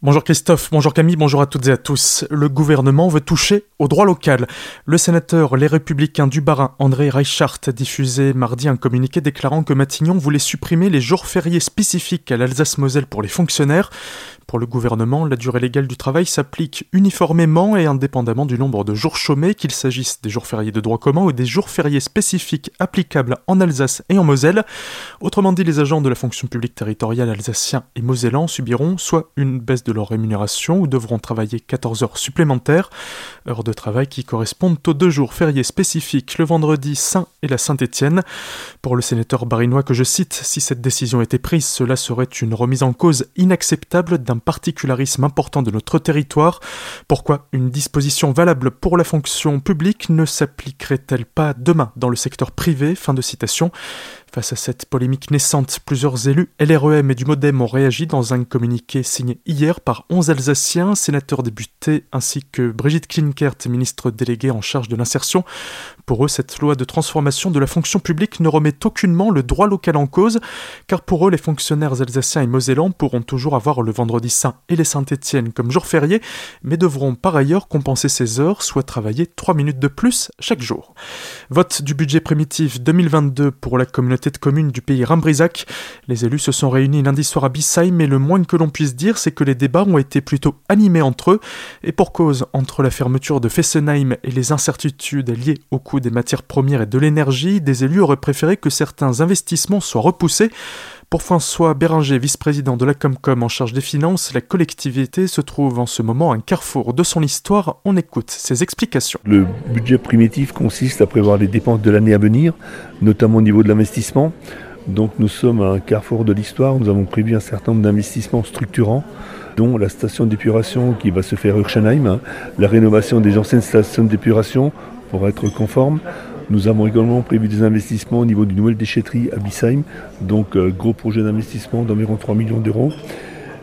Bonjour Christophe, bonjour Camille, bonjour à toutes et à tous. Le gouvernement veut toucher au droit local. Le sénateur Les Républicains du Barin, André Reichart, a diffusé mardi un communiqué déclarant que Matignon voulait supprimer les jours fériés spécifiques à l'Alsace-Moselle pour les fonctionnaires. Pour le gouvernement, la durée légale du travail s'applique uniformément et indépendamment du nombre de jours chômés, qu'il s'agisse des jours fériés de droit commun ou des jours fériés spécifiques applicables en Alsace et en Moselle. Autrement dit, les agents de la fonction publique territoriale alsacien et mosellan subiront soit une baisse de leur rémunération ou devront travailler 14 heures supplémentaires, heures de travail qui correspondent aux deux jours fériés spécifiques, le vendredi saint et la Saint-Étienne. Pour le sénateur barinois que je cite, si cette décision était prise, cela serait une remise en cause inacceptable d'un particularisme important de notre territoire. Pourquoi une disposition valable pour la fonction publique ne s'appliquerait-elle pas demain dans le secteur privé? Fin de citation. Face à cette polémique naissante, plusieurs élus LREM et du Modem ont réagi dans un communiqué signé hier par 11 Alsaciens, sénateurs députés, ainsi que Brigitte Klinkert, ministre déléguée en charge de l'insertion. Pour eux, cette loi de transformation de la fonction publique ne remet aucunement le droit local en cause, car pour eux, les fonctionnaires alsaciens et mosellans pourront toujours avoir le vendredi saint et les Saint-Étienne comme jour férié, mais devront par ailleurs compenser ces heures, soit travailler 3 minutes de plus chaque jour. Vote du budget primitif 2022 pour la communauté de communes du pays Rimbrisac. Les élus se sont réunis lundi soir à Bissheim, mais le moins que l'on puisse dire, c'est que les débats ont été plutôt animés entre eux, et pour cause, entre la fermeture de Fessenheim et les incertitudes liées au coût des matières premières et de l'énergie, des élus auraient préféré que certains investissements soient repoussés. Pour François Béranger, vice-président de la Comcom en charge des finances, la collectivité se trouve en ce moment à un carrefour de son histoire. On écoute ses explications. Le budget primitif consiste à prévoir les dépenses de l'année à venir, notamment au niveau de l'investissement. Donc nous sommes à un carrefour de l'histoire. Nous avons prévu un certain nombre d'investissements structurants dont la station d'épuration qui va se faire à Urchenheim, hein, la rénovation des anciennes stations d'épuration pour être conforme, nous avons également prévu des investissements au niveau d'une nouvelle déchetterie à Bissheim, donc euh, gros projet d'investissement d'environ 3 millions d'euros.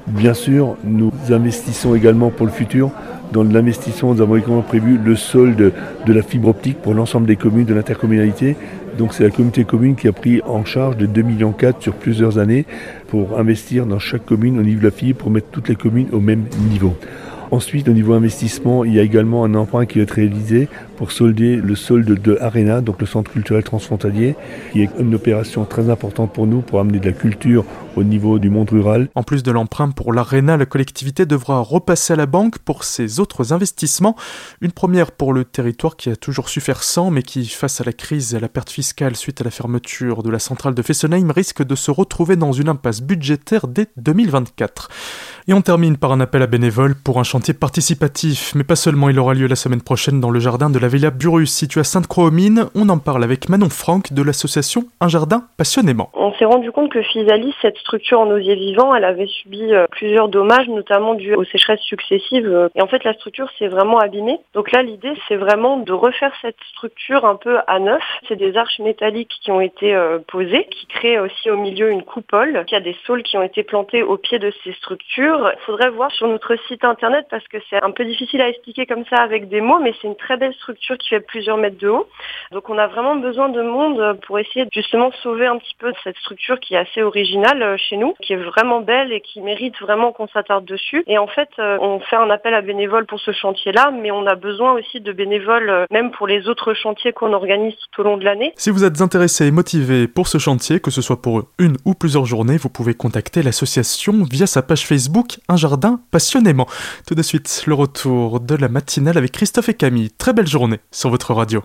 Bien sûr, nous investissons également pour le futur. Dans l'investissement, nous avons également prévu le solde de la fibre optique pour l'ensemble des communes de l'intercommunalité. Donc c'est la communauté commune qui a pris en charge de 2,4 millions sur plusieurs années pour investir dans chaque commune au niveau de la fibre pour mettre toutes les communes au même niveau. Ensuite, au niveau investissement, il y a également un emprunt qui être réalisé pour solder le solde de Arena, donc le centre culturel transfrontalier, qui est une opération très importante pour nous pour amener de la culture au niveau du monde rural. En plus de l'emprunt pour l'Arena, la collectivité devra repasser à la banque pour ses autres investissements. Une première pour le territoire qui a toujours su faire sans, mais qui, face à la crise et à la perte fiscale suite à la fermeture de la centrale de Fessenheim, risque de se retrouver dans une impasse budgétaire dès 2024. Et on termine par un appel à bénévoles pour un chantier participatif, mais pas seulement, il aura lieu la semaine prochaine dans le jardin de la Villa Burus, situé à Sainte-Croix-aux-Mines. On en parle avec Manon Franck de l'association Un Jardin Passionnément. On s'est rendu compte que Physalis, cette structure en osier vivant, elle avait subi euh, plusieurs dommages, notamment dus aux sécheresses successives. Et en fait, la structure s'est vraiment abîmée. Donc là, l'idée, c'est vraiment de refaire cette structure un peu à neuf. C'est des arches métalliques qui ont été euh, posées, qui créent aussi au milieu une coupole. Il y a des saules qui ont été plantés au pied de ces structures il faudrait voir sur notre site internet parce que c'est un peu difficile à expliquer comme ça avec des mots, mais c'est une très belle structure qui fait plusieurs mètres de haut. Donc on a vraiment besoin de monde pour essayer de justement sauver un petit peu cette structure qui est assez originale euh, chez nous, qui est vraiment belle et qui mérite vraiment qu'on s'attarde dessus. Et en fait, euh, on fait un appel à bénévoles pour ce chantier-là, mais on a besoin aussi de bénévoles euh, même pour les autres chantiers qu'on organise tout au long de l'année. Si vous êtes intéressé et motivé pour ce chantier, que ce soit pour une ou plusieurs journées, vous pouvez contacter l'association via sa page Facebook un jardin passionnément. Tout de suite, le retour de la matinale avec Christophe et Camille. Très belle journée sur votre radio.